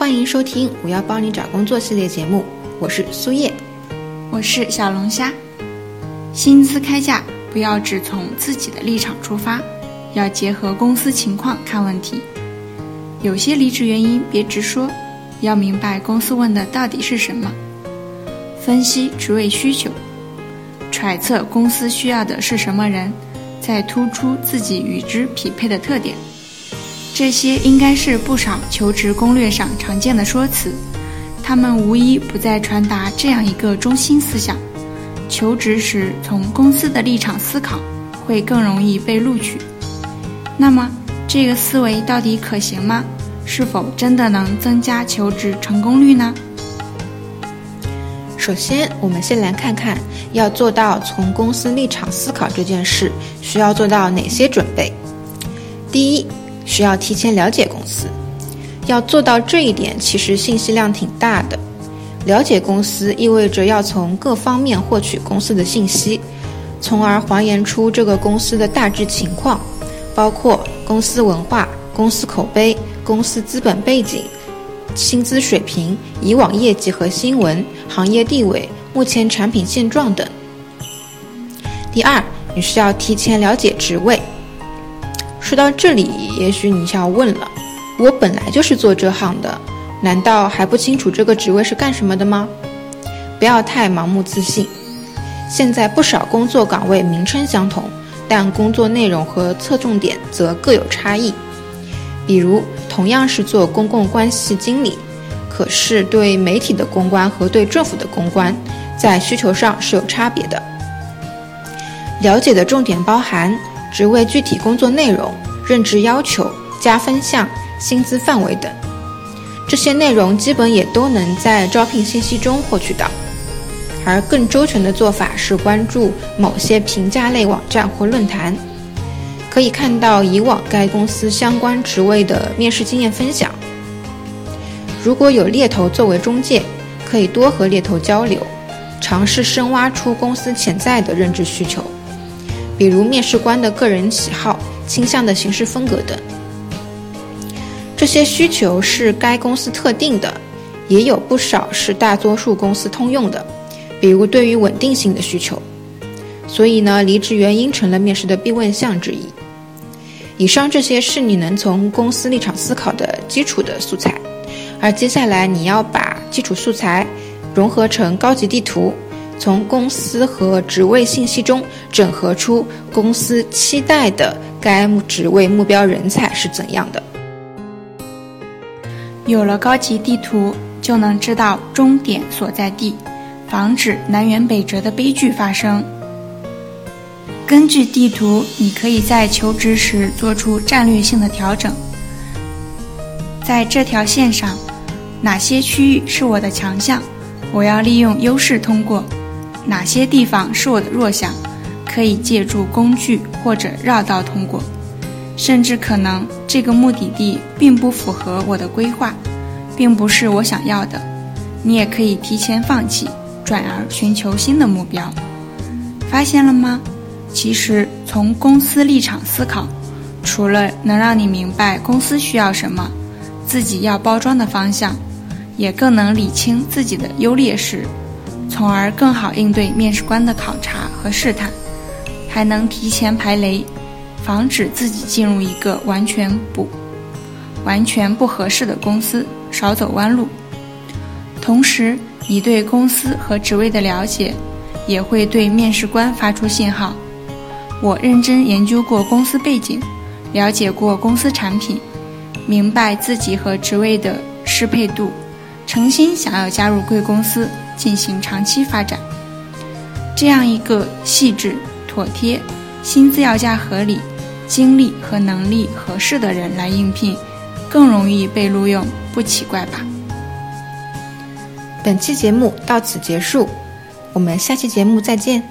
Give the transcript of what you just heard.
欢迎收听《我要帮你找工作》系列节目，我是苏叶，我是小龙虾。薪资开价不要只从自己的立场出发，要结合公司情况看问题。有些离职原因别直说，要明白公司问的到底是什么，分析职位需求，揣测公司需要的是什么人，再突出自己与之匹配的特点。这些应该是不少求职攻略上常见的说辞，他们无一不在传达这样一个中心思想：求职时从公司的立场思考，会更容易被录取。那么，这个思维到底可行吗？是否真的能增加求职成功率呢？首先，我们先来看看要做到从公司立场思考这件事，需要做到哪些准备。第一。需要提前了解公司，要做到这一点，其实信息量挺大的。了解公司意味着要从各方面获取公司的信息，从而还原出这个公司的大致情况，包括公司文化、公司口碑、公司资本背景、薪资水平、以往业绩和新闻、行业地位、目前产品现状等。第二，你需要提前了解职位。说到这里，也许你就要问了：我本来就是做这行的，难道还不清楚这个职位是干什么的吗？不要太盲目自信。现在不少工作岗位名称相同，但工作内容和侧重点则各有差异。比如，同样是做公共关系经理，可是对媒体的公关和对政府的公关，在需求上是有差别的。了解的重点包含。职位具体工作内容、任职要求、加分项、薪资范围等，这些内容基本也都能在招聘信息中获取到。而更周全的做法是关注某些评价类网站或论坛，可以看到以往该公司相关职位的面试经验分享。如果有猎头作为中介，可以多和猎头交流，尝试深挖出公司潜在的任职需求。比如面试官的个人喜好、倾向的行事风格等，这些需求是该公司特定的，也有不少是大多数公司通用的。比如对于稳定性的需求，所以呢，离职原因成了面试的必问项之一。以上这些是你能从公司立场思考的基础的素材，而接下来你要把基础素材融合成高级地图。从公司和职位信息中整合出公司期待的该职位目标人才是怎样的。有了高级地图，就能知道终点所在地，防止南辕北辙的悲剧发生。根据地图，你可以在求职时做出战略性的调整。在这条线上，哪些区域是我的强项？我要利用优势通过。哪些地方是我的弱项，可以借助工具或者绕道通过，甚至可能这个目的地并不符合我的规划，并不是我想要的，你也可以提前放弃，转而寻求新的目标。发现了吗？其实从公司立场思考，除了能让你明白公司需要什么，自己要包装的方向，也更能理清自己的优劣势。从而更好应对面试官的考察和试探，还能提前排雷，防止自己进入一个完全不、完全不合适的公司，少走弯路。同时，你对公司和职位的了解，也会对面试官发出信号：我认真研究过公司背景，了解过公司产品，明白自己和职位的适配度，诚心想要加入贵公司。进行长期发展，这样一个细致、妥帖、薪资要价合理、精力和能力合适的人来应聘，更容易被录用，不奇怪吧？本期节目到此结束，我们下期节目再见。